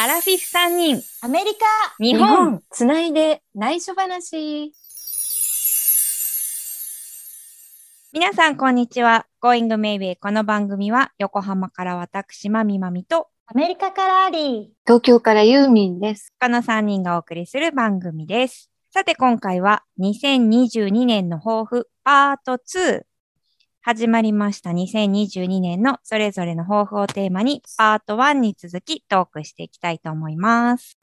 アラフィフ3人、アメリカ日本。つないで内緒話。皆さん、こんにちは。Going Maybe この番組は、横浜から私、まみまみと、アメリカからアリ東京からユーミンです。他の3人がお送りする番組です。さて、今回は、2022年の抱負、パート2。始まりました2022年のそれぞれの抱負をテーマに、パート1に続きトークしていきたいと思います。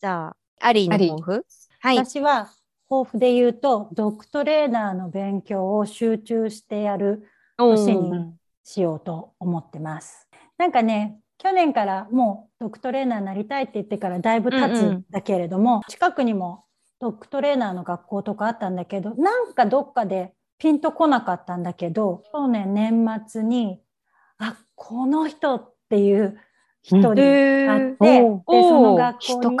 じゃあ、アリーの抱負？はー。い。私は抱負で言うと、ドッグトレーナーの勉強を集中してやる年にしようと思ってます。なんかね、去年からもうドッグトレーナーになりたいって言ってからだいぶ経つうんうんんだけれども、近くにもドッグトレーナーの学校とかあったんだけど、なんかどっかでピンとこなかったんだけど、去年年末に、あ、この人っていう人に会って、で、その学校に。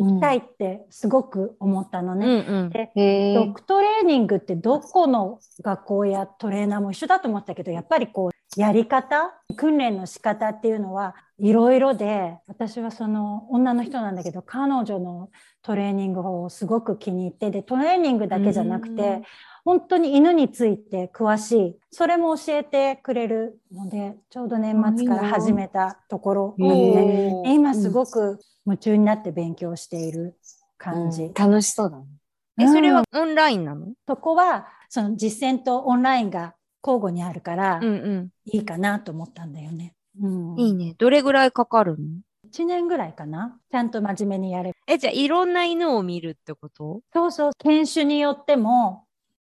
行きたいってすごく思ったのうんね。うん。でドッグトレーニングってどこの学校やトレーナーも一緒だと思ったけどやっぱりこうやり方訓練の仕方っていうのはいろいろで私はその女の人なんだけど彼女のトレーニング法をすごく気に入ってでトレーニングだけじゃなくうん。て本当に犬について詳しいそれも教えてくれるのでちょうど年末から始めたところなので今すごく夢中になって勉強している感じ。うん。楽しそうだね。え、それはオンラインなの？そこはその実践とオンラインが交互にあるからうんうん。いいかなと思ったんだよね。うん、いいね。どれぐらいかかるの？1年ぐらいかなちゃんと真面目にやれる。え、じゃあいろんな犬を見るってこと？そうそう犬種によっても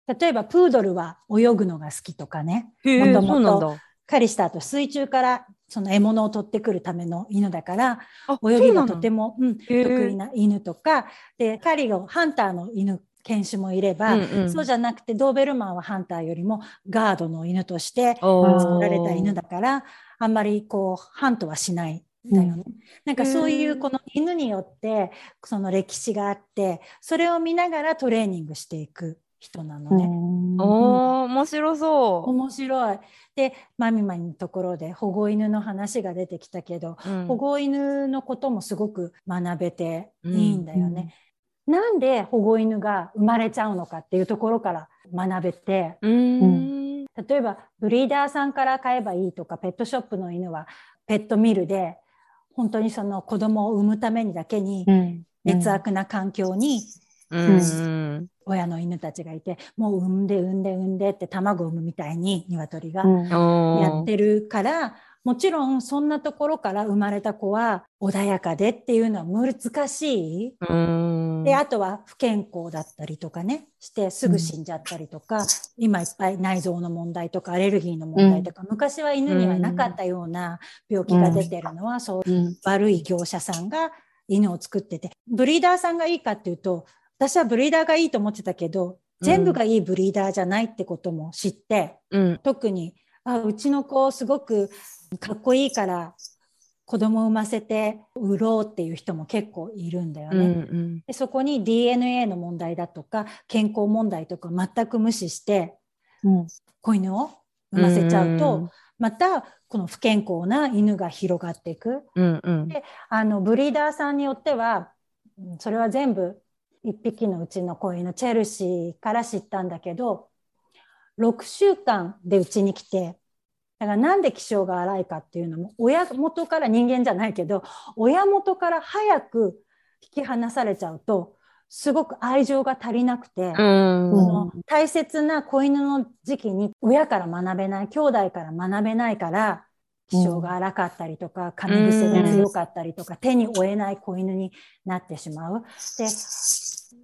例えばプードルは泳ぐのが好きとかねへもともと。狩りした後水中からその獲物を取ってくるための犬だからあ泳ぎがとても。も、うん、得意な犬とかで狩りをハンターの犬犬種もいれば、うんうんそうじゃなくてドーベルマンはハンターよりもガードの犬として作られた犬だからあんまりこうハントはしないんだよね。なんかそういうこの犬によってその歴史があってそれを見ながらトレーニングしていく人なのね。おー、面白そ面白い。でマミマミのところで保護犬の話が出てきたけど、う。うん保護犬のこともすごく学べていいんだよね。なんで保護犬が生まれちゃうのかっていうところから学べてうーん。例えばブリーダーさんから買えばいいとかペットショップの犬はペットミルで本当にその子供を産むためにだけにうん劣悪な環境に。親の犬たちがいてもう産んで産んで産んでって卵を産むみたいに鶏がやってるからもちろんそんなところから生まれた子は穏やかでっていうのは難しい。であとは不健康だったりとかねしてすぐ死んじゃったりとか、今いっぱい内臓の問題とかアレルギーの問題とか、昔は犬にはなかったような病気が出てるのは、そううん悪い業者さんが犬を作っててブリーダーさんがいいかっていうと私はブリーダーがいいと思ってたけど全部がいいブリーダーじゃないってことも知って、うん。特にあうちの子すごくかっこいいから子供産ませて売ろうっていう人も結構いるんだようんうね。ん。でそこに DNA の問題だとか健康問題とか全く無視してうん子犬を産ませちゃうと、うんまたこの不健康な犬が広がっていく。うんうん。あのブリーダーさんによってはうんそれは全部1匹のうちの子犬チェルシーから知ったんだけど6週間でうちに来てだからなんで気性が荒いかっていうのも親元から人間じゃないけど親元から早く引き離されちゃうとすごく愛情が足りなくて。大切な子犬の時期に親から学べない兄弟から学べないから気性が荒かったりとか噛み癖が強かったりとか手に負えない子犬になってしまう。で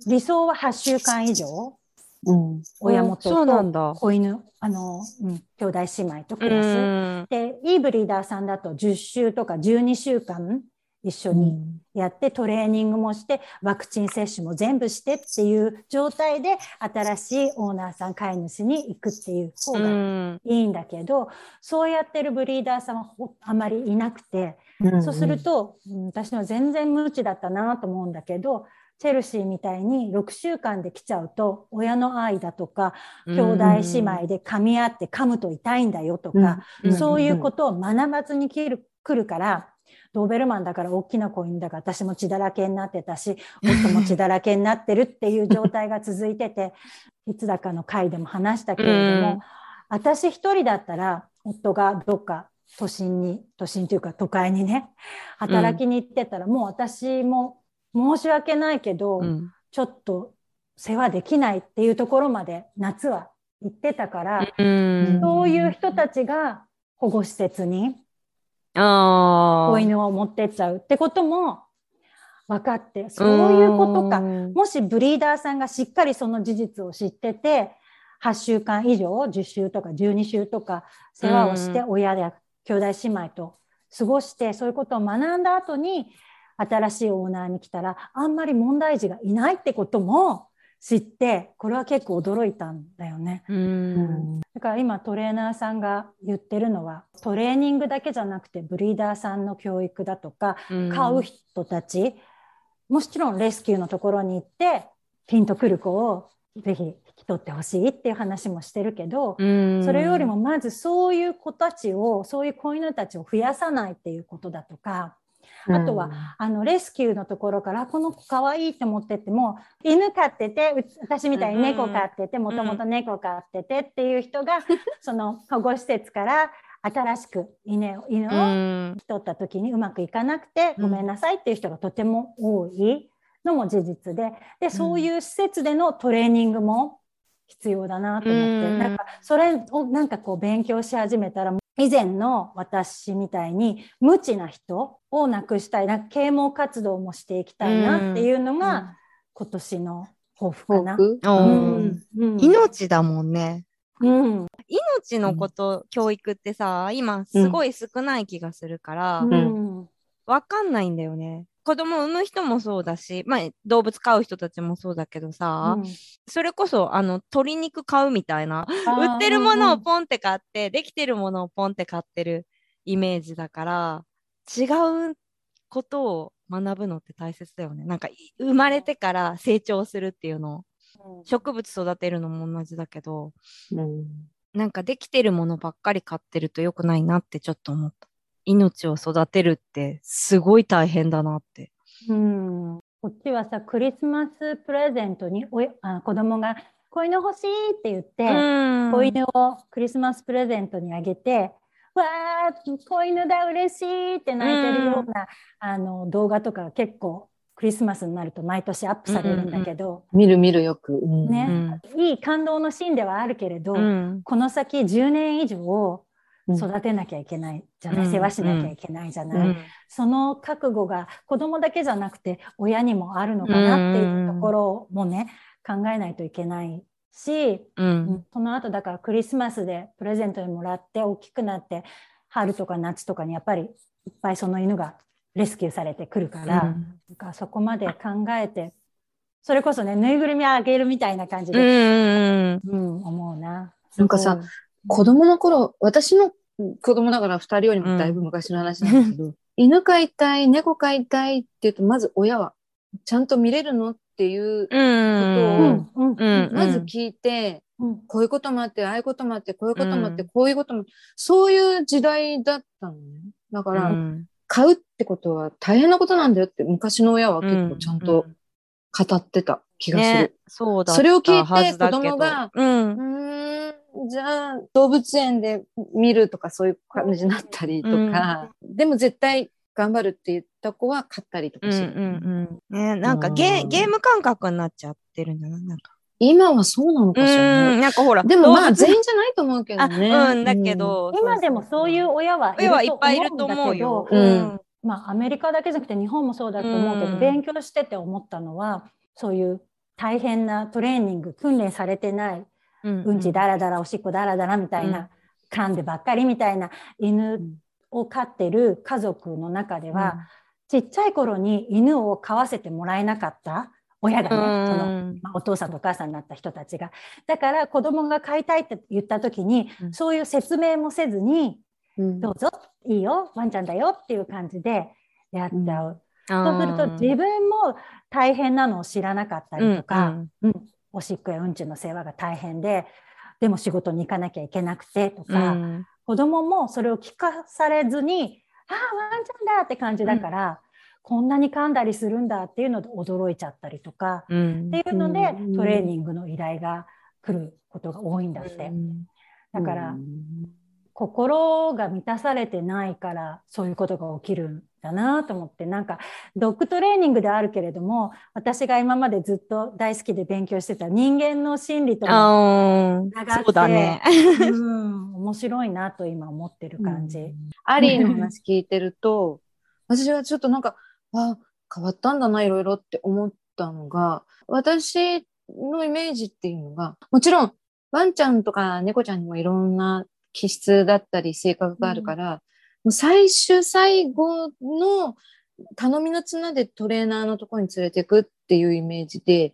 理想は8週間以上うん親元とだ。子犬あの、うん、兄弟姉妹とう暮らす。ん。でいいブリーダーさんだと10週とか12週間一緒にやってトレーニングもしてワクチン接種も全部してっていう状態で新しいオーナーさん飼い主に行くっていう方うがん。いいんだけど、そうやってるブリーダーさんはほあまりいなくて、うんそうすると、うん私のは全然無知だったなと思うんだけどチェルシーみたいに6週間で来ちゃうと親の愛だとか兄弟姉妹で噛み合って噛むと痛いんだよとか、うん。そういうことを学ばずに来る来るからドーベルマンだから大きな子犬だから私も血だらけになってたし夫も血だらけになってるっていう状態が続いてて いつだかの回でも話したけれども、うん。私一人だったら夫がどっか都心に都心というか都会にね働きに行ってたら、もう私も申し訳ないけど、うん。ちょっと世話できないっていうところまで夏は行ってたから、うん。そういう人たちが保護施設に子犬を持ってっちゃうってことも分かってそういうことか。うん。もしブリーダーさんがしっかりその事実を知ってて8週間以上10週とか12週とか世話をしてう親や兄弟姉妹と過ごしてそういうことを学んだ後に新しいオーナーに来たらあんまり問題児がいないってことも知ってこれは結構驚いたんだよね。うん。だから今トレーナーさんが言ってるのはトレーニングだけじゃなくてブリーダーさんの教育だとか飼う人たち、もちろんレスキューのところに行ってピンとくる子をぜひ引き取ってほしいっていう話もしてるけど、うん。それよりもまずそういう子たちをそういう子犬たちを増やさないっていうことだとかあとは、あのレスキューのところからこの子かわいいって思ってっても犬飼ってて私みたいに猫飼っててもともと猫飼っててっていう人が その保護施設から新しく犬を引き取った時にうまくいかなくてうん。ごめんなさいっていう人がとても多いのも事実ででそういう施設でのトレーニングも必要だなと思って、うん。なんかそれをなんかこう勉強し始めたら以前の私みたいに無知な人をなくしたいな啓蒙活動もしていきたいなっていうのが、今年の抱負かな。うん。うん。命だもんね。うん。命のこと、教育ってさ、今すごい少ない気がするから、うん。わかんないんだよね。子供を産む人もそうだし、まあ、動物飼う人たちもそうだけどさ、うん。それこそあの鶏肉買うみたいな売ってるものをうんポンって買って、できてるものをポンって買ってるイメージだから違うことを学ぶのって大切だよね。なんかい生まれてから成長するっていうのうん。植物育てるのも同じだけどうん。なんかできてるものばっかり買ってると良くないなってちょっと思った命を育てるってすごい大変だなって。うん。こっちはさクリスマスプレゼントにおいあ子供が「子犬欲しい」って言って、うん。子犬をクリスマスプレゼントにあげて「わー子犬だ嬉しい」って泣いてるような、あの動画とかが結構クリスマスになると毎年アップされるんだけど、見る見るよく。うんね。いい感動のシーンではあるけれど、うん。この先10年以上うん育てなきゃいけないじゃない、うん世話しなきゃいけないじゃない。うんその覚悟が子供だけじゃなくて親にもあるのかなっていうところもね、考えないといけないし、うん。その後だからクリスマスでプレゼントにもらって大きくなって春とか夏とかにやっぱりいっぱいその犬がレスキューされてくるから、うん。なんかそこまで考えてそれこそねぬいぐるみあげるみたいな感じで、んうんうん思うな。なんかさ、子供の頃、私の子供だから二人よりもだいぶ昔の話なんだけど、犬飼いたい、猫飼いたいって言うと、まず親は、ちゃんと見れるのっていう、うんことをうん。うん。うん。まず聞いて、うん。こういうこともあって、ああいうこともあって、こういうこともあって、うん。こういうことも、そういう時代だったのね。だから、うん。買うってことは大変なことなんだよって昔の親は結構ちゃんと語ってた気がする。うだったそれを聞いて子供がうん。うじゃあ動物園で見るとかそういう感じになったりとか、でも絶対頑張るって言った子は買ったりとうんうかする、んうんね、なんかゲうん。ゲーム感覚になっちゃってるんだななんか。今はそうなのかしらね。うんなんかほらでもまあ全員じゃないと思うけどね。あうんだけど、今でもそういう親はい親はいっるぱいいるとと思うんだけど、。うん。まあ、アメリカだけじゃなくて日本もそうだと思うけど、うん。勉強してて思ったのはそういう大変なトレーニング訓練されてないうんうん。ちだらだらおしっこだらだらみたいな、噛ん。でばっかりみたいな犬を飼ってる家族の中では、ちっちゃい頃に犬を飼わせてもらえなかった親がね、うんそのまあ、お父さんとお母さんになった人たちが。だから子供が飼いたいって言った時に、うん。そういう説明もせずにうん。どうぞいいよワンちゃんだよっていう感じでやっちゃう。そうすると自分も大変なのを知らなかったりとか、うん。うんおしっこやうんちの世話が大変ででも仕事に行かなきゃいけなくてとうか、ん。子供もそれを聞かされずに「ああワンちゃんだ!」って感じだから、こんなに噛んだりするんだっていうので驚いちゃったりとか、うん。っていうので、うん。トレーニングの依頼が来ることが多いんだって。だから、心が満たされてないからそういうことが起きるんだなと思ってなんかドッグトレーニングであるけれども私が今までずっと大好きで勉強してた人間の心理とも、あーつながってそうだね。うん、面白いなと今思ってる感じ。アリーの話聞いてると、私はちょっとなんか、あ、変わったんだな、いろいろって思ったのが、私のイメージっていうのが、もちろん、ワンちゃんとか猫ちゃんにもいろんな気質だったり性格があるから、もう最終最後の頼みの綱でトレーナーのところに連れてくっていうイメージで、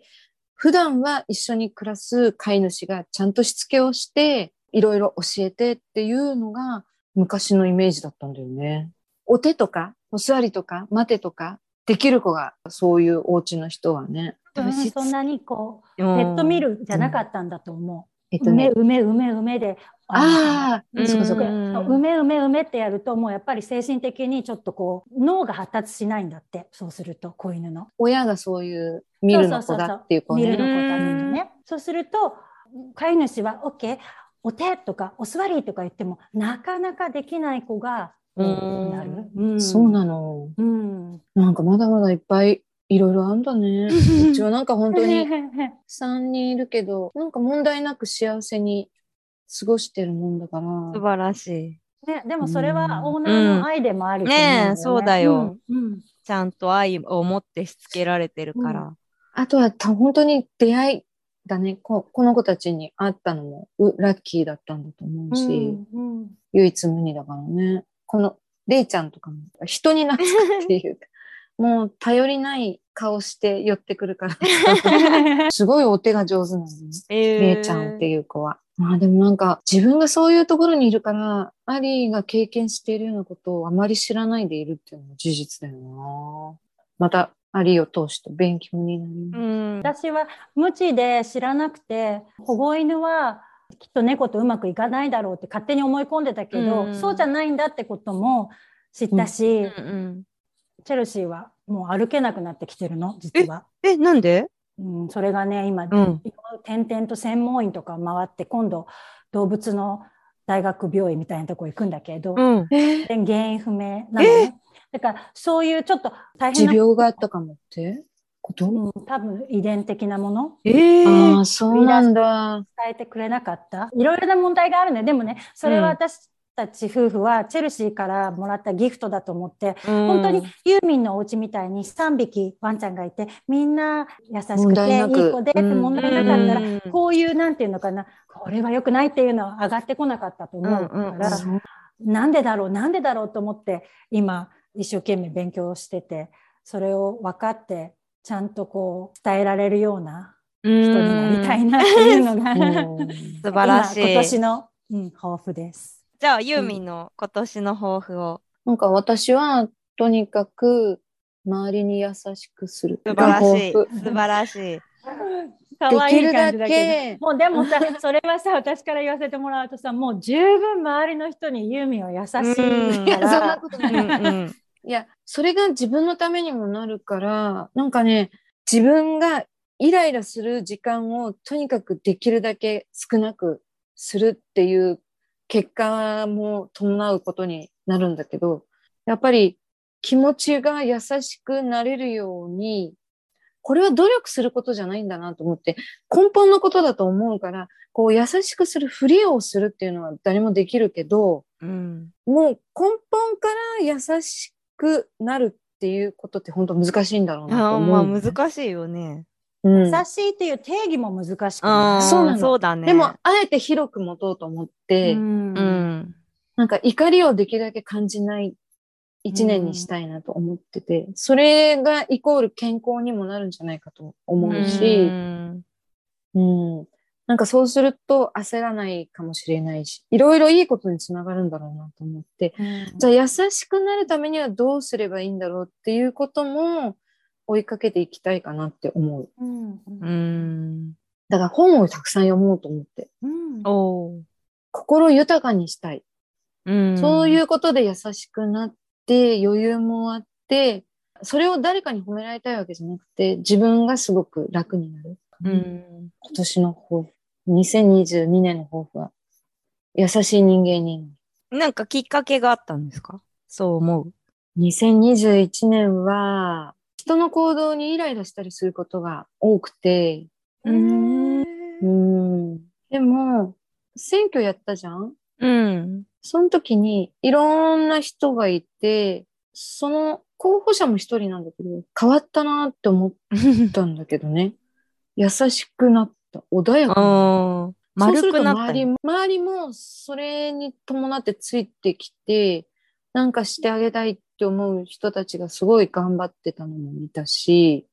普段は一緒に暮らす飼い主がちゃんとしつけをして、いろいろ教えてっていうのが昔のイメージだったんだよね。お手とか、お座りとか、待てとか、できる子がそういうお家の人はね。うんそんなにこうペットミルじゃなかったんだと思う。えっとね梅、梅梅梅でああ、うんそうかそう梅梅梅ってやるともうやっぱり精神的にちょっとこう脳が発達しないんだってそうすると子犬の。親がそういう見るの子だっていう子見るのね。子だってね。そうすると飼い主は OK お手とかお座りとか言ってもなかなかできない子がなる。うんそうなの。うん。なんかまだまだいっぱいいろいろあんだね。うちはなんか本当に 3人いるけど、なんか問題なく幸せに過ごしてるもんだから。素晴らしい。ね、でもそれはオーナーの愛でもあると思うんだよねえそうだよ。うんうんちゃんと愛を持ってしつけられてるから。あとはた本当に出会いだねこ。この子たちに会ったのもうラッキーだったんだと思うし、うんうん唯一無二だからね。このレイちゃんとかも人に懐くっていうか、もう頼りない顔して寄ってくるから。すごいお手が上手なんだよね。えレイちゃんっていう子は。まあでもなんか自分がそういうところにいるから、アリーが経験しているようなことをあまり知らないでいるっていうのも事実だよな。またアリーを通して勉強になります。うん。私は無知で知らなくて保護犬はきっと猫とうまくいかないだろうって勝手に思い込んでたけど、うんそうじゃないんだってことも知ったし、うんチェルシーはもう歩けなくなってきてるの実は。え、なんで？うん、それがね今、うん。転々と専門医とか回って今度動物の大学病院みたいなとこ行くんだけど、うん。原因不明なのね。だからそういうちょっと大変な、持病があったかもって？こと、うん、多分遺伝的なもの？ええああ、そうなんだ。伝えてくれなかった？いろいろな問題があるねでもねそれは私たち夫婦はチェルシーからもらったギフトだと思って、本当にユーミンのお家みたいに3匹ワンちゃんがいてみんな優しく問ていく。い子でってうん。問題なかったら、うん。こういうなんていうのかなこれは良くないっていうのは上がってこなかったと思うから、うんうん。なんでだろうなんでだろうと思って今一生懸命勉強しててそれを分かってちゃんとこう伝えられるような人になりたいなっていうのが、うん。素晴らしい。今今年の、うん、抱負です。じゃあ、ユーミンの今年の抱負を。なんか私はとにかく周りに優しくする。素晴らしい。素晴らしい。可愛い感じだけけど。もうでもさ、それはさ、私から言わせてもらうとさ、もう十分周りの人にユーミンは優しうんいかいや、そんなら、ことうない。んうんいや、それが自分のためにもなるから、なんかね、自分がイライラする時間をとにかくできるだけ少なくするっていう結果も伴うことになるんだけど、やっぱり気持ちが優しくなれるように、これは努力することじゃないんだなと思って、根本のことだと思うから、こう優しくするふりをするっていうのは誰もできるけど、うん。もう根本から優しくなるっていうことって本当難しいんだろうなとあー思う、まあ難しいよね。うん。優しいっていう定義も難しくそうなの。そうだね。でも、あえて広く持とうと思って、うん。うん。なんか怒りをできるだけ感じない一年にしたいなと思ってて、それがイコール健康にもなるんじゃないかと思うし、ん。うん。なんかそうすると焦らないかもしれないし、いろいろいいことにつながるんだろうなと思って、じゃあ優しくなるためにはどうすればいいんだろうっていうことも追いかけていきたいかなって思う。うんうーん。だから本をたくさん読もうと思って、うん心豊かにしたい。うん。そういうことで優しくなって余裕もあって、それを誰かに褒められたいわけじゃなくて、自分がすごく楽になる。うん。今年の抱負、2022年の抱負は、優しい人間になる。なんかきっかけがあったんですか？そう思う。2021年は、人の行動にイライラしたりすることが多くて、うん。うん。でも、選挙やったじゃん？うん。その時にいろんな人がいて、その候補者も一人なんだけど、変わったなって思ったんだけどね。優しくなった。穏やかになそうすると周りも、周りもそれに伴ってついてきて、なんかしてあげたいっって思う人たちがすごい頑張ってたのも見たし、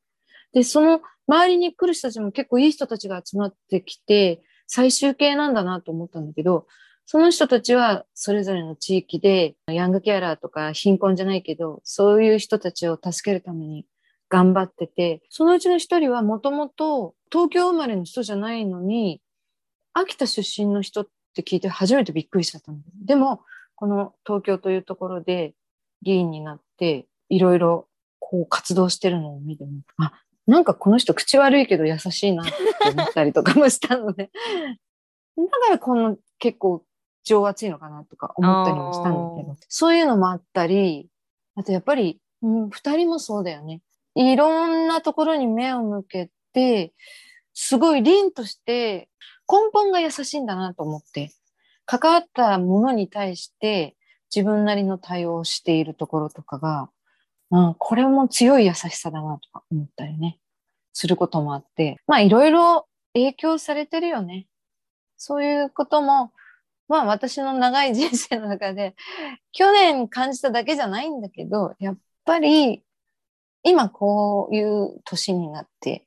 で、その周りに来る人たちも結構いい人たちが集まってきて、最終形なんだなと思ったんだけど、その人たちはそれぞれの地域で、ヤングケアラーとか貧困じゃないけど、そういう人たちを助けるために頑張ってて、そのうちの一人はもともと東京生まれの人じゃないのに、秋田出身の人って聞いて初めてびっくりしちゃったんだよ。でも、この東京というところで議員になって、いろいろこう活動してるのを見ても、あ、なんかこの人口悪いけど優しいなって思ったりとかもしたので、だからこの結構情熱いのかなとか思ったりもしたんだけど、そういうのもあったり、あとやっぱり、うん、二人もそうだよね。いろんなところに目を向けて、すごい凛として根本が優しいんだなと思って、関わったものに対して自分なりの対応をしているところとかが、うん、これも強い優しさだなとか思ったりね、することもあって、まあいろいろ影響されてるよね。そういうことも、まあ私の長い人生の中で、去年感じただけじゃないんだけど、やっぱり今こういう年になって、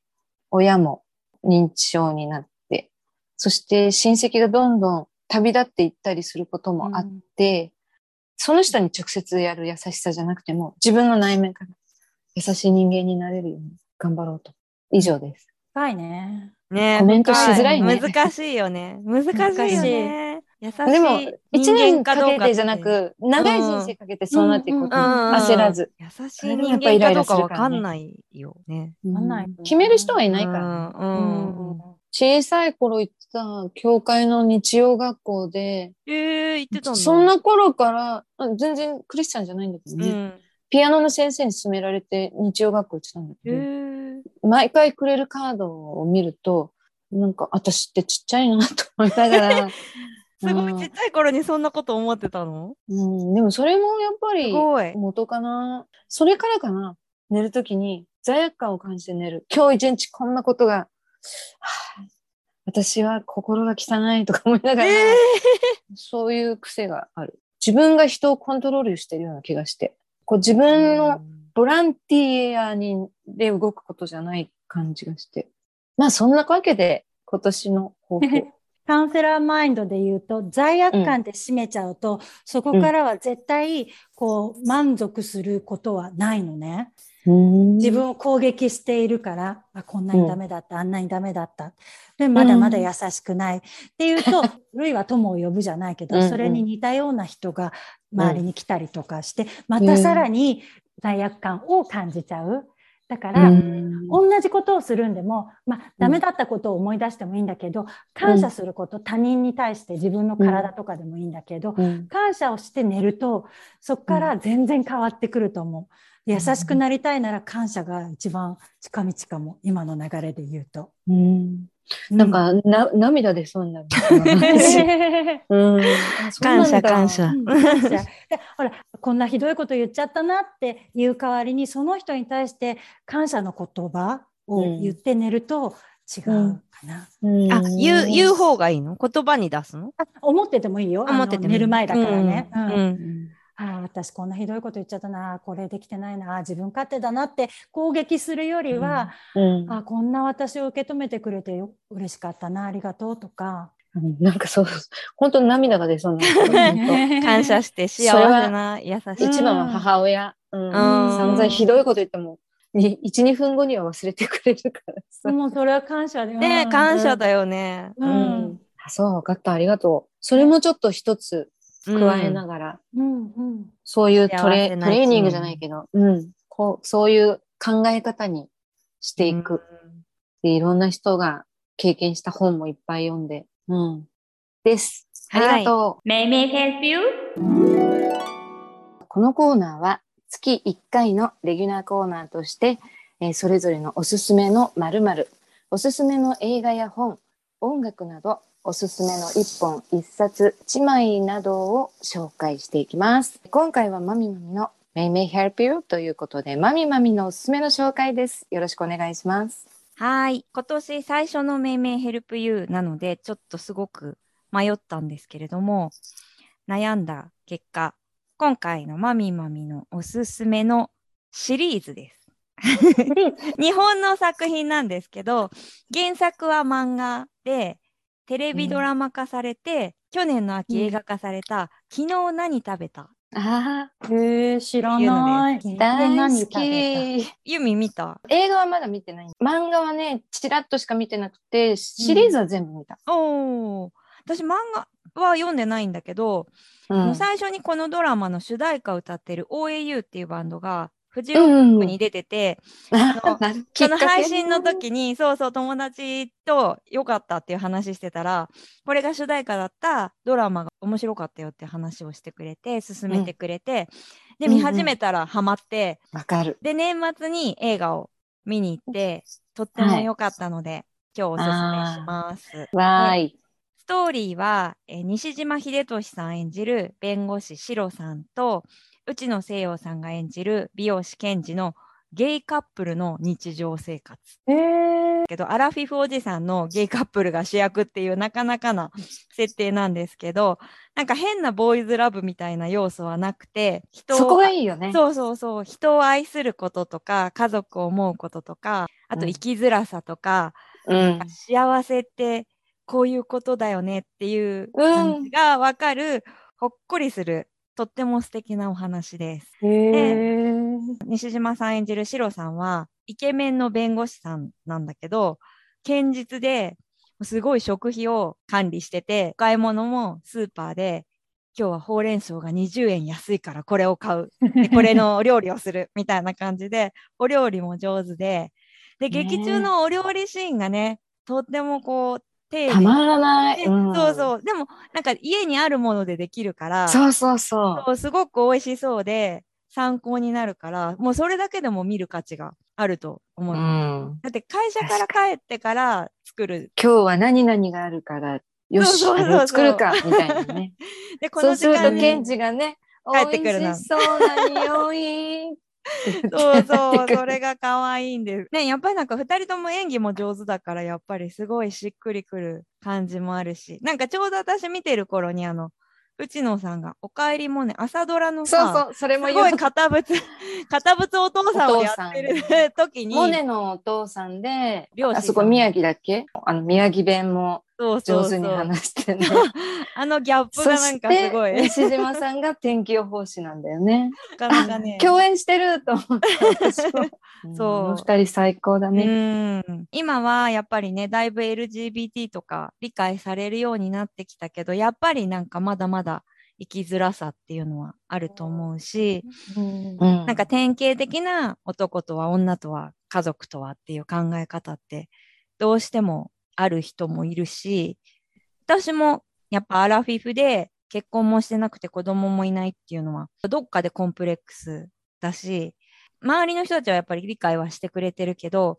親も認知症になって、そして親戚がどんどん旅立っていったりすることもあって、その人に直接やる優しさじゃなくても、自分の内面から優しい人間になれるように頑張ろうと。以上です。深いね。ねコメントしづらいね難しいよね。難しいよね。優しいでも、一年かけてじゃなく、長い人生かけてそうなっていくこと、焦らず。優しい人間かどうかわかんないよね。わかんないうん決める人はいないからね。うんうん小さい頃行ってた教会の日曜学校で、えー、言ってたんだ。そんな頃から、あ全然クリスチャンじゃないんだけどね、うん。ピアノの先生に勧められて日曜学校行ってたんだえけど、ー、毎回くれるカードを見ると、なんか私ってちっちゃいなと思いながら、すごいちっちゃい頃にそんなこと思ってたの？うん、でもそれもやっぱすり。元かな。それからかな。寝るときに罪悪感を感じて寝る。今日一日こんなことが、はあ私は心が汚いとか思いながら、えそういう癖がある。自分が人をコントロールしてるような気がして。こう自ー分のボランティアにで動くことじゃない感じがして。まあそんなわけで今年の抱負。カウンセラーマインドで言うと、罪悪感で締めちゃうと、そこからは絶対、こう、満足することはないのね。自分を攻撃しているから、あ、こんなにダメだった、あんなにダメだった。で、まだまだ優しくない。っていうと、類は友を呼ぶじゃないけど、うんうんそれに似たような人が周りに来たりとかして、またさらに罪悪感を感じちゃう。だから、うん。同じことをするんでも、まあ、ダメだったことを思い出してもいいんだけど、感謝すること、他人に対して自分の体とかでもいいんだけど、うん。感謝をして寝ると、そこから全然変わってくると思う。優しくなりたいなら感謝が一番近道かも、今の流れで言うと。うんなんか、な、涙出そうになる。うん感謝感。謝。ほらこんなひどいこと言っちゃったなっていう代わりにその人に対して感謝の言葉を言って寝ると違うかな。うんあ、言う、言う方がいいの？言葉に出すの？あ思っててもいいよ。思ってて寝る前だからね。うんああ私こんなひどいこと言っちゃったなこれできてないな自分勝手だなって攻撃するよりは、うんあこんな私を受け止めてくれてよ嬉しかったなありがとうとか、うんなんかそう、本当に涙が出そうにな感謝して幸せな優し当い。一番は母親。うん。散々ひどいこと言っても、に1、2分後には忘れてくれるからさ。もうそれは感謝でね感謝だよ、よね。ううんん。あそう、分かった。ありがとう。それもちょっと一つ加えながら、うんうんそういうトレトレーニングじゃないけど、うん。こう、そういう考え方にしていく。でいろんな人が経験した本もいっぱい読んで。うん。です。ありがとう。May me help you? このコーナーは月1回のレギュラーコーナーとして、えーそれぞれのおすすめの〇〇、おすすめの映画や本、音楽など、おすすめの1本、1冊、1枚などを紹介していきます。今回はマミマミの May May Help You ということで、マミマミのおすすめの紹介です。よろしくお願いします。はい。今年最初の命名ヘルプユーなので、ちょっとすごく迷ったんですけれども、悩んだ結果、今回のマミマミのおすすめのシリーズです。日本の作品なんですけど、原作は漫画で、テレビドラマ化されて、去年の秋映画化された、昨日何食べた？あへえ知らない。大何好き。ユミ見た？映画はまだ見てない。漫画はね、ちらっとしか見てなくて、シリーズは全部見た。おー。私漫画は読んでないんだけど、うん。もう最初にこのドラマの主題歌を歌ってる OAU っていうバンドがフジロッうんクに出てて、あのなるその配信の時にそうそう友達と良かったっていう話してたらこれが主題歌だったドラマが面白かったよって話をしてくれて勧めてくれて、でうんうん見始めたらハマって、けわかる。で年末に映画を見に行ってとっても良かったので、今日おすすめします。わーい。ストーリーは、えー西島秀俊さん演じる弁護士シロさんと内野聖陽さんが演じる美容師検事のゲイカップルの日常生活。へえけどアラフィフおじさんのゲイカップルが主役っていうなかなかな設定なんですけどなんか変なボーイズラブみたいな要素はなくて人をそこがいいよね。そうそうそう人を愛することとか家族を思うこととかあとうん生きづらさとか、うん。幸せってこういうことだよねっていううん感じがわかる、ほっこりするとっても素敵なお話です。へえ西島さん演じるシロさんはイケメンの弁護士さんなんだけど堅実ですごい食費を管理しててお買い物もスーパーで今日はほうれん草が20円安いからこれを買う。でこれのお料理をする。みたいな感じでお料理も上手で。で劇中のお料理シーンがねとってもこうたまらない。でうんそうそうでもなんか家にあるものでできるからそうそうそう。すごく美味しそうで参考になるからもうそれだけでも見る価値があると思ういます。ん。だって会社から帰ってから作る。今日は何々があるから、よし、そうそう作るか、みたいなね。で、こそうすると、ケンジがね、帰ってくるな美味しそうな匂い。そうそう、それ。れが可愛いんです。ね、やっぱりなんか2人とも演技も上手だから、やっぱりすごいしっくりくる感じもあるし、なんかちょうど私見てる頃に、あの、内野さんが、おかえりモネ、朝ドラのさ、そうそう、それもすごい。堅物、堅物お父さんをやってる時に、モネのお父さんで、漁師さんあそこ宮城だっけ？あの、宮城弁もそうそうそう上手に話してね。あのギャップそがなんかすごい、西島さんが天気予報士なんだよね。なかなかねあ。共演してると思った私も。そう二人最高だね。うん今はやっぱりねだいぶ LGBT とか理解されるようになってきたけどやっぱりなんかまだまだ生きづらさっていうのはあると思うし、うんうんなんか典型的な男とは女とは家族とはっていう考え方ってどうしてもある人もいるし私もやっぱアラフィフで結婚もしてなくて子供もいないっていうのはどっかでコンプレックスだし周りの人たちはやっぱり理解はしてくれてるけど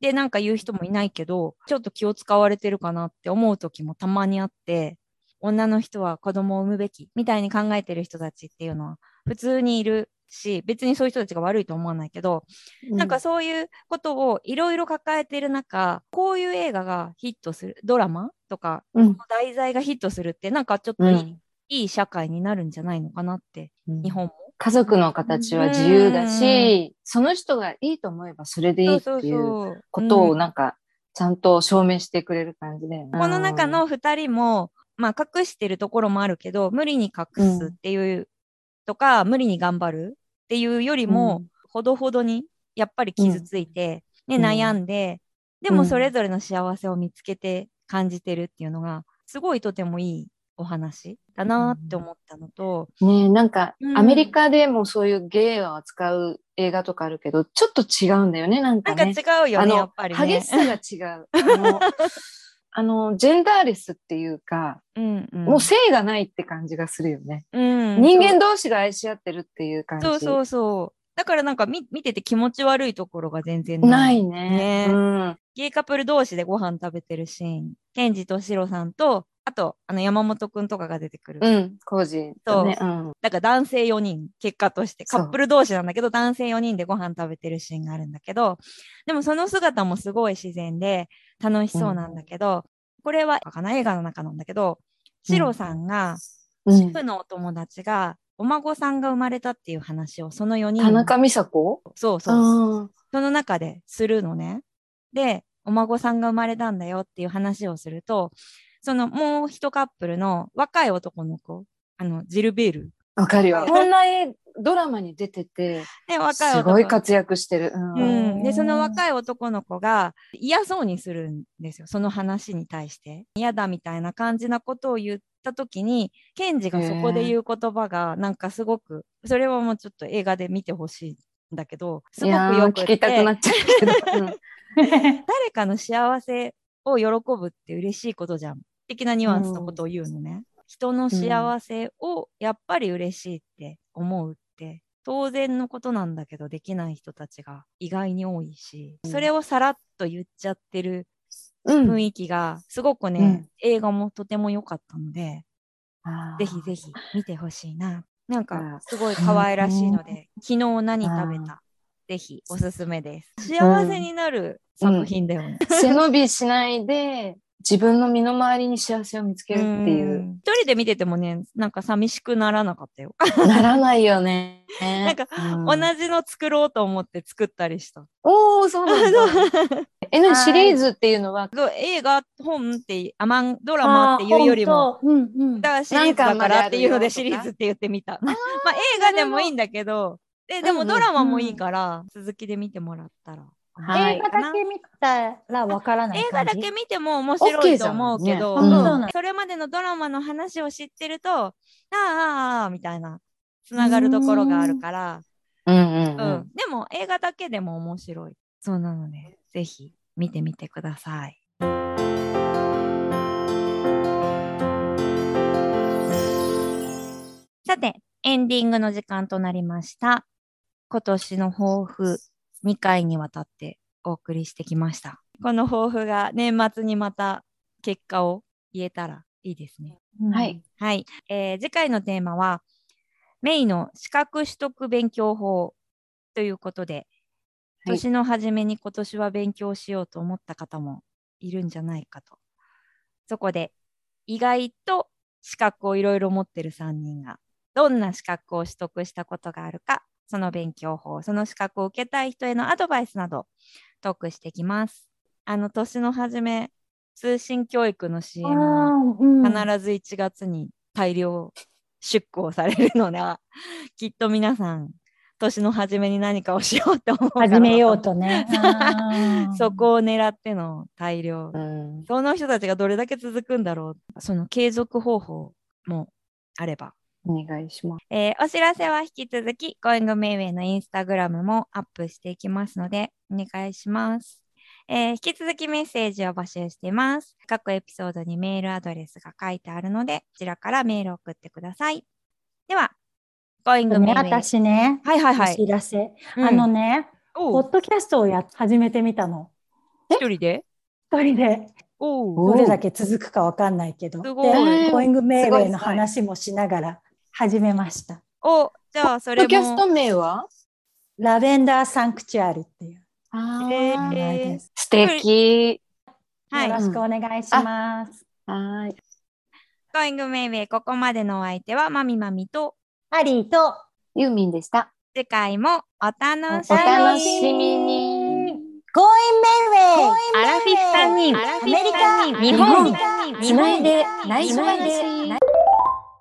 でなんか言う人もいないけどちょっと気を使われてるかなって思う時もたまにあって女の人は子供を産むべきみたいに考えてる人たちっていうのは普通にいるし別にそういう人たちが悪いと思わないけど、なんかそういうことをいろいろ抱えてる中こういう映画がヒットするドラマとかうん、題材がヒットするってなんかちょっといい,、うん、いいい社会になるんじゃないのかなって、日本も。家族の形は自由だし、その人がいいと思えばそれでいいっていううことをうん。なんかちゃんと証明してくれる感じで。この中の2人も、まあ、隠してるところもあるけど無理に隠すっていうとか、無理に頑張るっていうよりも、ほどほどにやっぱり傷ついて、ね、うん悩んででもそれぞれの幸せを見つけて感じてるっていうのがすごいとてもいいお話だなって思ったのと、ねえなんか、うんアメリカでもそういうゲイを扱う映画とかあるけど、ちょっと違うんだよね、なんなんかかね。違うよねやっぱりね。激しさが違う。あの、ジェンダーレスっていうか、うんうん、もう性がないって感じがするよね。うん人間同士が愛し合ってるっていう感じ。そうそうそう。だからなんか見見てて気持ち悪いところが全然ないね。ねうん。ゲイカップル同士でご飯食べてるシーン。ケンジとシロさんと、あと、あの山本くんとかが出てくる。うん、コージーとね。うん。だから男性4人、結果として、カップル同士なんだけど、男性4人でご飯食べてるシーンがあるんだけど、でもその姿もすごい自然で楽しそうなんだけど、これは、かな映画の中なんだけど、シロさんが、うん、主婦のお友達が、お孫さんが生まれたっていう話を、その4人田中美佐子？そうそう、あその中でするのね。で、お孫さんが生まれたんだよっていう話をすると、そのもう一カップルの若い男の子、あの、ジルベール。あわかるよ。はいこんな絵ドラマに出てて、ね、若い男すごい活躍してる。うんうん、でその若い男の子が嫌そうにするんですよその話に対して嫌だみたいな感じなことを言った時にケンジがそこで言う言葉がなんかすごくそれはもうちょっと映画で見てほしいんだけどすごくよく聞きたくなっちゃうけど。うん。誰かの幸せを喜ぶって嬉しいことじゃん。的なニュアンスのことを言うのね、人の幸せをやっぱり嬉しいって思うって当然のことなんだけどできない人たちが意外に多いし、それをさらっと言っちゃってるうん雰囲気がすごくね、うん。映画もとても良かったのでぜひぜひ見てほしいな。なんあかすごい可愛らしいので昨日何食べた？ぜひおすすめです。幸せになる作品だよね、背伸びしないで、自分の身の回りに幸せを見つけるっていう。ん一人で見ててもね、なんか寂しくならなかったよ。ならないよね。なんか、うん同じの作ろうと思って作ったりした。おー、そうなんだ。え、なにシリーズっていうのは、映画、本って、アマンドラマっていうよりも、うんうんだからシリーズだからっていうのでシリーズって言ってみた。まあ映画でもいいんだけど、ででもドラマもいいから、続きで見てもらったら。はい映画だけ見たらわからない映感じ？画だけ見ても面白いと思うけど、ねうんうんそれまでのドラマの話を知ってると、ああ、ああああ、みたいな、つながるところがあるから、うんうんううんん。でも映画だけでも面白い。そうなので、ぜひ見てみてください。さて、エンディングの時間となりました。今年の抱負、2回にわたってお送りしてきました。この抱負が年末にまた結果を言えたらいいですね。うんはい。はい、えー次回のテーマは、メイの資格取得勉強法ということで、はい年の初めに今年は勉強しようと思った方もいるんじゃないかと。そこで、意外と資格をいろいろ持ってる3人が、どんな資格を取得したことがあるか、その勉強法、その資格を受けたい人へのアドバイスなど、トークしていきます。あの、年の初め、通信教育の CM あのーうん必ず1月に大量出稿されるのでは、きっと皆さん、年の初めに何かをしようって思う始めようとね。そこを狙っての大量。うんその人たちがどれだけ続くんだろう。その継続方法もあれば。お願いします。えーお知らせは引き続き、Going Mayway のインスタグラムもアップしていきますので、お願いします。えー引き続きメッセージを募集しています。各エピソードにメールアドレスが書いてあるので、こちらからメールを送ってください。では、Going ね、Mayway。私ね、おはいはいはい。知らせ。うんあのね、ポッドキャストをや始めてみたの。一人で？一人でどれだけ続くかわかんないけど。すごいで、ゴーイングメイウェイの話もしながら始めました。お、じゃあそれも。ドキャスト名は？ラベンダーサンクチュアリっていうあえ。素敵。はいよろしくお願いします。はい。Going メイウェイ、ここまでのお相手は、まみまみと、アリーとユーミンでした。次回もお楽しおみ楽しみに。Going Mayway! アラフィフ3人、アメリカ日本、つないで内緒話。